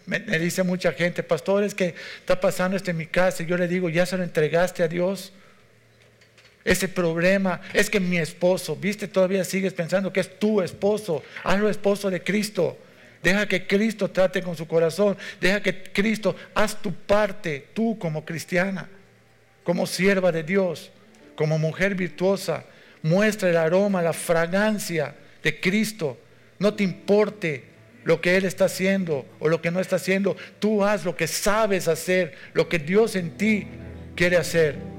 me, dice mucha gente, pastor, es que está pasando esto en mi casa. Y yo le digo, ¿ya se lo entregaste a Dios? Ese problema es que mi esposo, viste, todavía sigues pensando que es tu esposo. Hazlo esposo de Cristo. Deja que Cristo trate con su corazón. Deja que Cristo, haz tu parte, tú como cristiana, como sierva de Dios, como mujer virtuosa. Muestra el aroma, la fragancia de Cristo. No te importe lo que Él está haciendo o lo que no está haciendo. Tú haz lo que sabes hacer, lo que Dios en ti quiere hacer.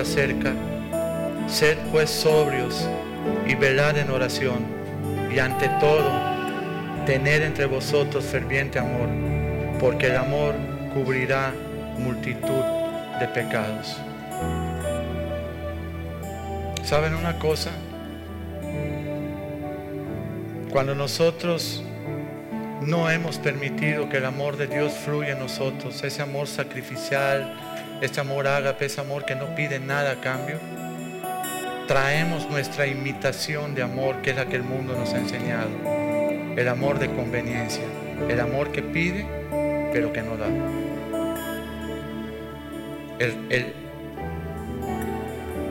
Acerca. Sed pues sobrios y velad en oración, y ante todo, tened entre vosotros ferviente amor, porque el amor cubrirá multitud de pecados. ¿Saben una cosa? Cuando nosotros no hemos permitido que el amor de Dios fluya en nosotros, ese amor sacrificial, ese amor ágape, ese amor que no pide nada a cambio, traemos nuestra imitación de amor que es la que el mundo nos ha enseñado, el amor de conveniencia, el amor que pide pero que no da. El, el,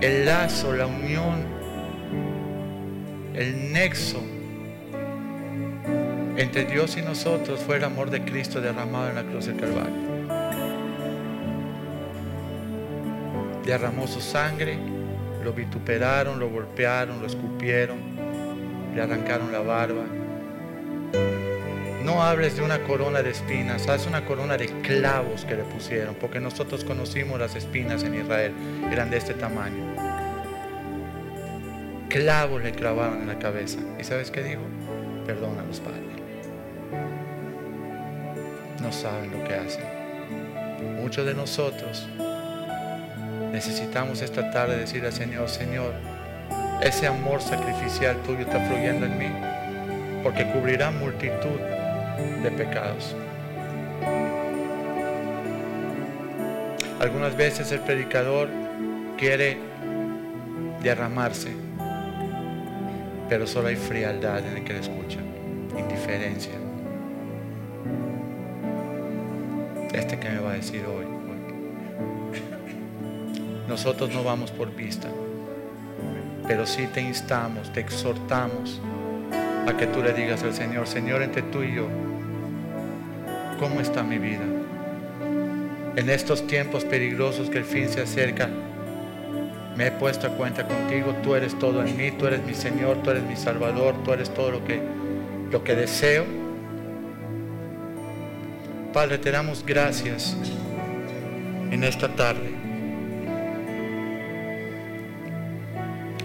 el lazo, la unión, el nexo entre Dios y nosotros fue el amor de Cristo derramado en la cruz del Calvario. Derramó su sangre, lo vituperaron, lo golpearon, lo escupieron, le arrancaron la barba. No hables de una corona de espinas, haz una corona de clavos que le pusieron, porque nosotros conocimos las espinas en Israel, eran de este tamaño. Clavos le clavaron en la cabeza. ¿Y sabes qué dijo? Perdona a los padres no saben lo que hacen. Muchos de nosotros necesitamos esta tarde decir al Señor, Señor, ese amor sacrificial tuyo está fluyendo en mí, porque cubrirá multitud de pecados. Algunas veces el predicador quiere derramarse, pero solo hay frialdad en el que le escucha, indiferencia. este que me va a decir hoy. Nosotros no vamos por vista, pero sí te instamos, te exhortamos a que tú le digas al Señor, Señor, entre tú y yo, ¿cómo está mi vida? En estos tiempos peligrosos que el fin se acerca, me he puesto a cuenta contigo, tú eres todo en mí, tú eres mi Señor, tú eres mi Salvador, tú eres todo lo que, lo que deseo Padre, te damos gracias en esta tarde.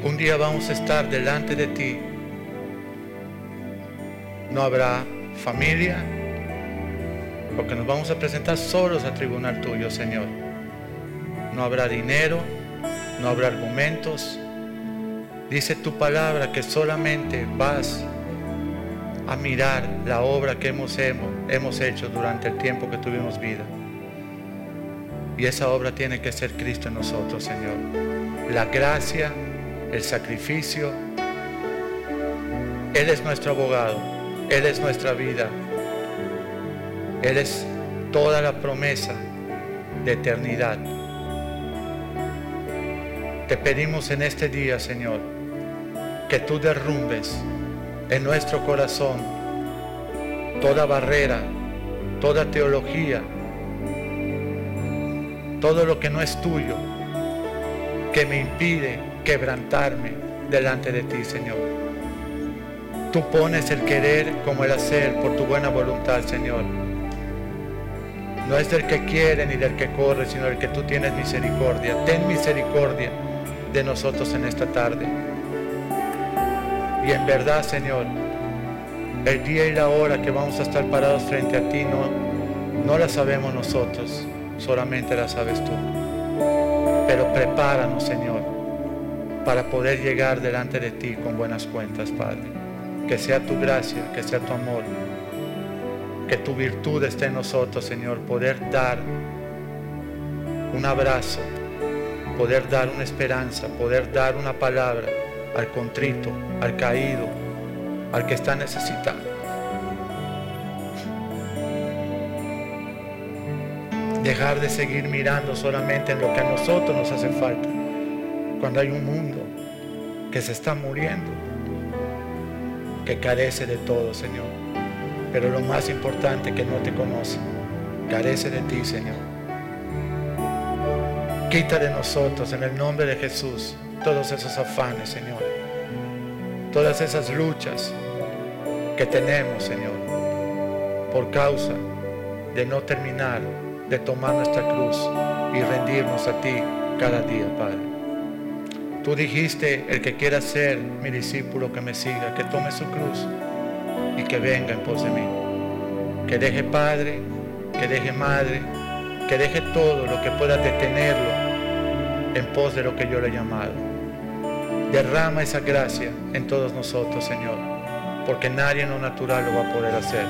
Un día vamos a estar delante de ti. No habrá familia, porque nos vamos a presentar solos al tribunal tuyo, Señor. No habrá dinero, no habrá argumentos. Dice tu palabra que solamente vas a mirar la obra que hemos, hemos hecho durante el tiempo que tuvimos vida. Y esa obra tiene que ser Cristo en nosotros, Señor. La gracia, el sacrificio. Él es nuestro abogado. Él es nuestra vida. Él es toda la promesa de eternidad. Te pedimos en este día, Señor, que tú derrumbes en nuestro corazón toda barrera, toda teología, todo lo que no es tuyo, que me impide quebrantarme delante de ti, Señor. Tú pones el querer como el hacer por tu buena voluntad, Señor. No es del que quiere ni del que corre, sino del que tú tienes misericordia. Ten misericordia de nosotros en esta tarde. Y en verdad, Señor, el día y la hora que vamos a estar parados frente a ti no, no la sabemos nosotros, solamente la sabes tú. Pero prepáranos, Señor, para poder llegar delante de ti con buenas cuentas, Padre. Que sea tu gracia, que sea tu amor, que tu virtud esté en nosotros, Señor, poder dar un abrazo, poder dar una esperanza, poder dar una palabra al contrito, al caído, al que está necesitado. Dejar de seguir mirando solamente en lo que a nosotros nos hace falta, cuando hay un mundo que se está muriendo, que carece de todo, Señor. Pero lo más importante que no te conoce, carece de ti, Señor. Quita de nosotros en el nombre de Jesús todos esos afanes, Señor. Todas esas luchas que tenemos, Señor, por causa de no terminar de tomar nuestra cruz y rendirnos a ti cada día, Padre. Tú dijiste, el que quiera ser mi discípulo, que me siga, que tome su cruz y que venga en pos de mí. Que deje padre, que deje madre, que deje todo lo que pueda detenerlo en pos de lo que yo le he llamado. Derrama esa gracia en todos nosotros, Señor, porque nadie en lo natural lo va a poder hacer.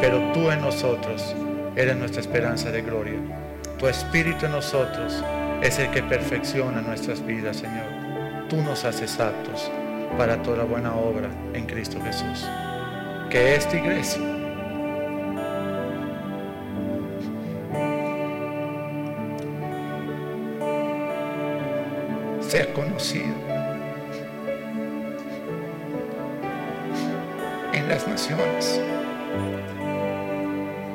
Pero tú en nosotros eres nuestra esperanza de gloria. Tu espíritu en nosotros es el que perfecciona nuestras vidas, Señor. Tú nos haces aptos para toda buena obra en Cristo Jesús. Que esta iglesia sea conocida en las naciones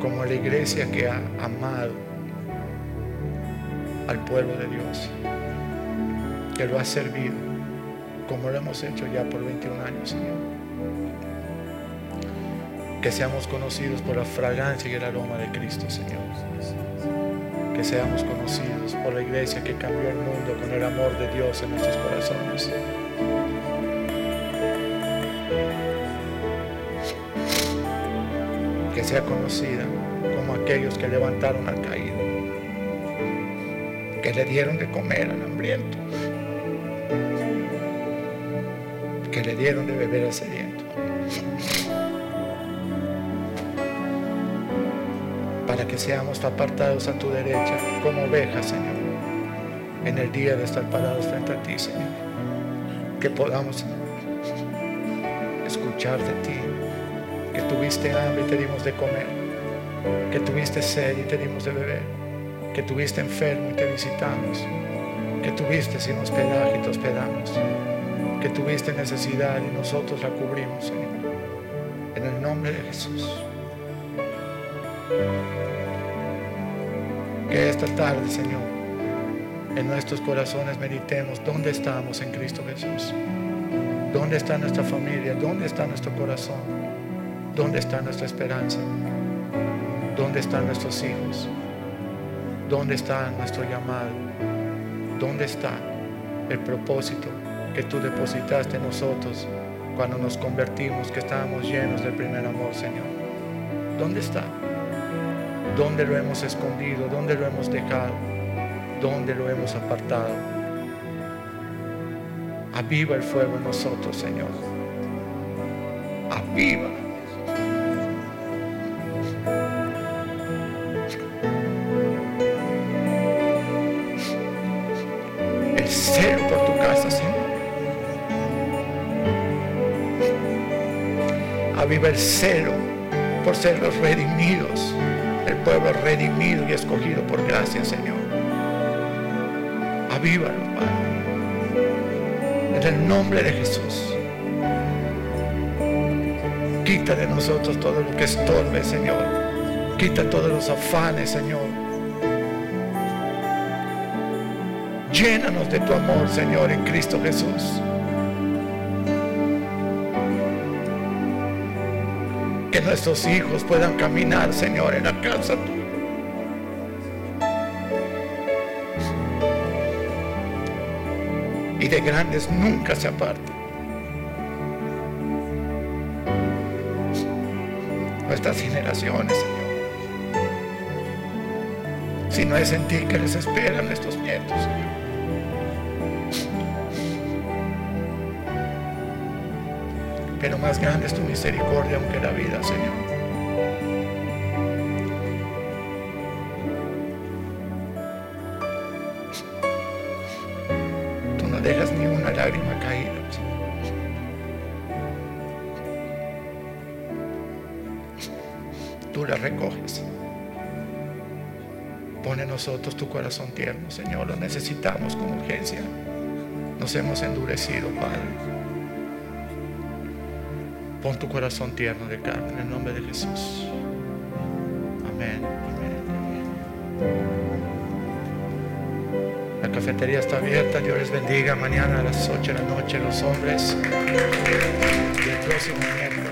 como la iglesia que ha amado al pueblo de Dios, que lo ha servido como lo hemos hecho ya por 21 años, Señor. Que seamos conocidos por la fragancia y el aroma de Cristo, Señor. Que seamos conocidos por la iglesia que cambió el mundo con el amor de Dios en nuestros corazones. Que sea conocida como aquellos que levantaron al caído que le dieron de comer al hambriento, que le dieron de beber al sediento, para que seamos apartados a tu derecha como ovejas, Señor, en el día de estar parados frente a ti, Señor, que podamos escuchar de ti, que tuviste hambre y te dimos de comer, que tuviste sed y te dimos de beber que tuviste enfermo y te visitamos, que tuviste sin hospedaje y te hospedamos, que tuviste necesidad y nosotros la cubrimos, Señor. En el nombre de Jesús. Que esta tarde, Señor, en nuestros corazones meditemos dónde estamos en Cristo Jesús. ¿Dónde está nuestra familia? ¿Dónde está nuestro corazón? ¿Dónde está nuestra esperanza? ¿Dónde están nuestros hijos? ¿Dónde está nuestro llamado? ¿Dónde está el propósito que tú depositaste en nosotros cuando nos convertimos, que estábamos llenos del primer amor, Señor? ¿Dónde está? ¿Dónde lo hemos escondido? ¿Dónde lo hemos dejado? ¿Dónde lo hemos apartado? Aviva el fuego en nosotros, Señor. Aviva. Aviva el celo por ser los redimidos, el pueblo redimido y escogido por gracia, Señor. Avívalo, Padre. En el nombre de Jesús. Quita de nosotros todo lo que estorbe, Señor. Quita todos los afanes, Señor. Llénanos de tu amor, Señor, en Cristo Jesús. Que nuestros hijos puedan caminar, Señor, en la casa tuya. Y de grandes nunca se aparten. Nuestras generaciones, Señor. Si no es en ti que les esperan estos nietos, Señor. Pero más grande es tu misericordia aunque la vida, Señor. Tú no dejas ni una lágrima caída. Tú la recoges. Pone nosotros tu corazón tierno, Señor. Lo necesitamos con urgencia. Nos hemos endurecido, Padre. Pon tu corazón tierno de carne en el nombre de Jesús. Amén. amén. La cafetería está abierta. Dios les bendiga. Mañana a las 8 de la noche los hombres. Y el próximo miércoles.